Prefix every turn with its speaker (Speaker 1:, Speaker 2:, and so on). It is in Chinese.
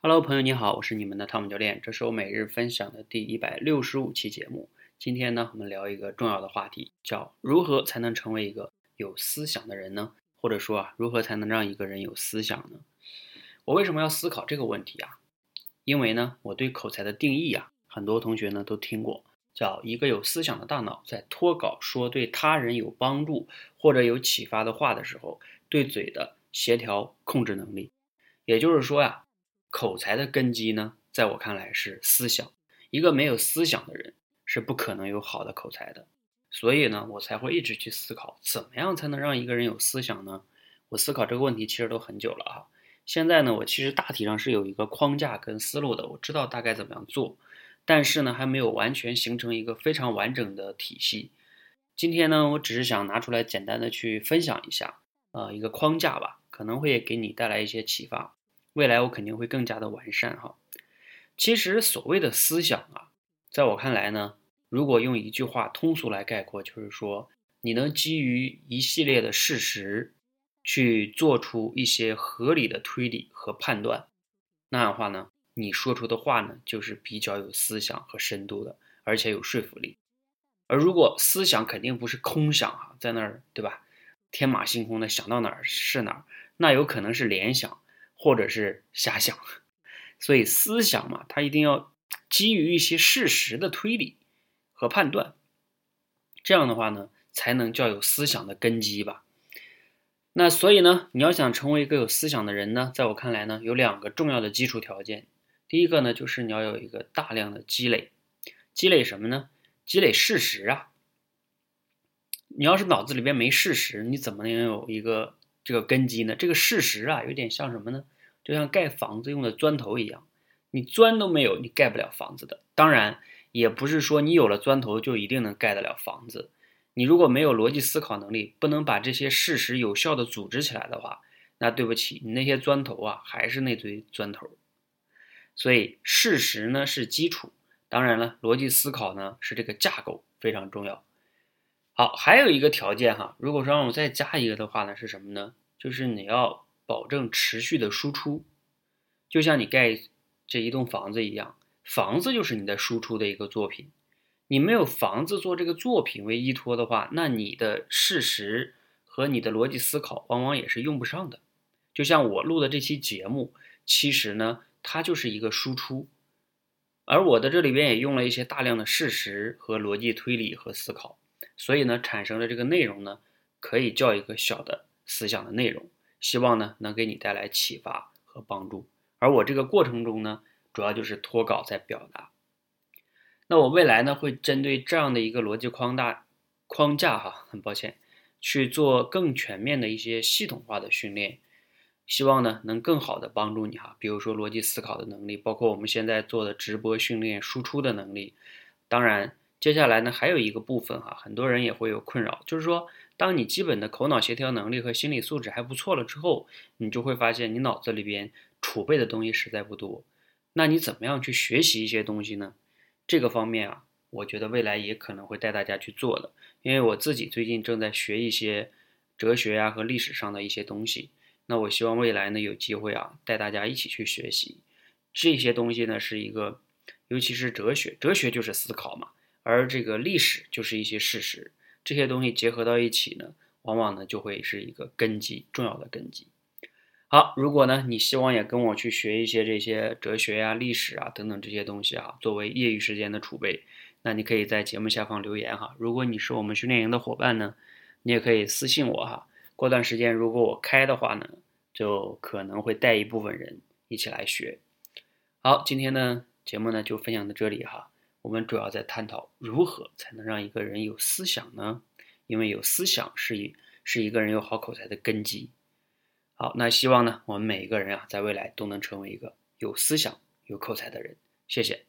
Speaker 1: Hello，朋友你好，我是你们的汤姆教练，这是我每日分享的第一百六十五期节目。今天呢，我们聊一个重要的话题，叫如何才能成为一个有思想的人呢？或者说啊，如何才能让一个人有思想呢？我为什么要思考这个问题啊？因为呢，我对口才的定义啊，很多同学呢都听过，叫一个有思想的大脑在脱稿说对他人有帮助或者有启发的话的时候，对嘴的协调控制能力。也就是说呀。口才的根基呢，在我看来是思想。一个没有思想的人是不可能有好的口才的。所以呢，我才会一直去思考，怎么样才能让一个人有思想呢？我思考这个问题其实都很久了哈。现在呢，我其实大体上是有一个框架跟思路的，我知道大概怎么样做，但是呢，还没有完全形成一个非常完整的体系。今天呢，我只是想拿出来简单的去分享一下，呃，一个框架吧，可能会给你带来一些启发。未来我肯定会更加的完善哈。其实所谓的思想啊，在我看来呢，如果用一句话通俗来概括，就是说你能基于一系列的事实去做出一些合理的推理和判断，那样话呢，你说出的话呢，就是比较有思想和深度的，而且有说服力。而如果思想肯定不是空想哈，在那儿对吧，天马行空的想到哪儿是哪儿，那有可能是联想。或者是瞎想，所以思想嘛，它一定要基于一些事实的推理和判断，这样的话呢，才能叫有思想的根基吧。那所以呢，你要想成为一个有思想的人呢，在我看来呢，有两个重要的基础条件。第一个呢，就是你要有一个大量的积累，积累什么呢？积累事实啊。你要是脑子里边没事实，你怎么能有一个？这个根基呢？这个事实啊，有点像什么呢？就像盖房子用的砖头一样，你砖都没有，你盖不了房子的。当然，也不是说你有了砖头就一定能盖得了房子。你如果没有逻辑思考能力，不能把这些事实有效的组织起来的话，那对不起，你那些砖头啊，还是那堆砖头。所以，事实呢是基础，当然了，逻辑思考呢是这个架构非常重要。好，还有一个条件哈，如果说让我再加一个的话呢，是什么呢？就是你要保证持续的输出，就像你盖这一栋房子一样，房子就是你的输出的一个作品。你没有房子做这个作品为依托的话，那你的事实和你的逻辑思考往往也是用不上的。就像我录的这期节目，其实呢，它就是一个输出，而我的这里边也用了一些大量的事实和逻辑推理和思考。所以呢，产生的这个内容呢，可以叫一个小的思想的内容，希望呢能给你带来启发和帮助。而我这个过程中呢，主要就是脱稿在表达。那我未来呢，会针对这样的一个逻辑框大框架哈，很抱歉，去做更全面的一些系统化的训练，希望呢能更好的帮助你哈。比如说逻辑思考的能力，包括我们现在做的直播训练输出的能力，当然。接下来呢，还有一个部分哈，很多人也会有困扰，就是说，当你基本的口脑协调能力和心理素质还不错了之后，你就会发现你脑子里边储备的东西实在不多。那你怎么样去学习一些东西呢？这个方面啊，我觉得未来也可能会带大家去做的，因为我自己最近正在学一些哲学呀和历史上的一些东西。那我希望未来呢，有机会啊，带大家一起去学习这些东西呢，是一个，尤其是哲学，哲学就是思考嘛。而这个历史就是一些事实，这些东西结合到一起呢，往往呢就会是一个根基，重要的根基。好，如果呢你希望也跟我去学一些这些哲学呀、历史啊等等这些东西啊，作为业余时间的储备，那你可以在节目下方留言哈。如果你是我们训练营的伙伴呢，你也可以私信我哈。过段时间如果我开的话呢，就可能会带一部分人一起来学。好，今天呢节目呢就分享到这里哈。我们主要在探讨如何才能让一个人有思想呢？因为有思想是一是一个人有好口才的根基。好，那希望呢，我们每一个人啊，在未来都能成为一个有思想、有口才的人。谢谢。